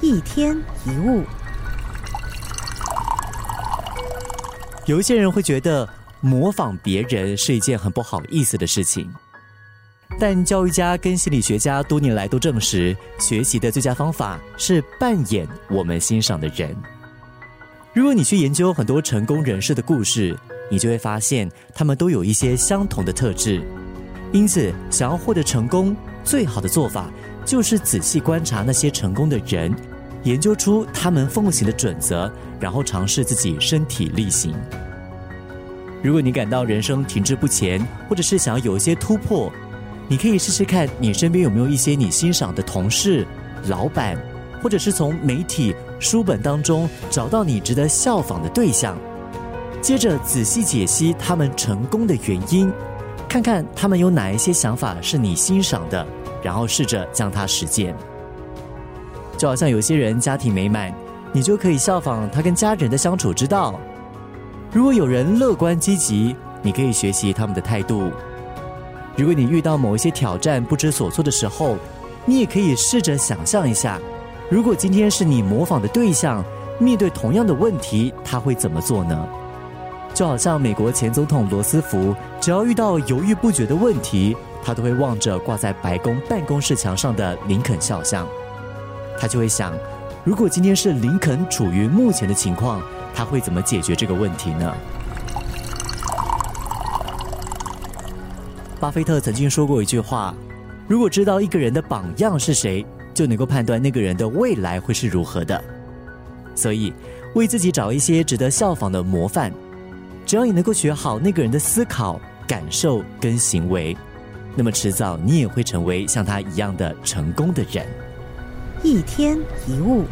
一天一物。有一些人会觉得模仿别人是一件很不好意思的事情，但教育家跟心理学家多年来都证实，学习的最佳方法是扮演我们欣赏的人。如果你去研究很多成功人士的故事，你就会发现他们都有一些相同的特质。因此，想要获得成功，最好的做法就是仔细观察那些成功的人，研究出他们奉行的准则，然后尝试自己身体力行。如果你感到人生停滞不前，或者是想要有一些突破，你可以试试看你身边有没有一些你欣赏的同事、老板，或者是从媒体、书本当中找到你值得效仿的对象，接着仔细解析他们成功的原因。看看他们有哪一些想法是你欣赏的，然后试着将它实践。就好像有些人家庭美满，你就可以效仿他跟家人的相处之道。如果有人乐观积极，你可以学习他们的态度。如果你遇到某一些挑战不知所措的时候，你也可以试着想象一下，如果今天是你模仿的对象，面对同样的问题，他会怎么做呢？就好像美国前总统罗斯福，只要遇到犹豫不决的问题，他都会望着挂在白宫办公室墙上的林肯肖像，他就会想，如果今天是林肯处于目前的情况，他会怎么解决这个问题呢？巴菲特曾经说过一句话：，如果知道一个人的榜样是谁，就能够判断那个人的未来会是如何的。所以，为自己找一些值得效仿的模范。只要你能够学好那个人的思考、感受跟行为，那么迟早你也会成为像他一样的成功的人。一天一物。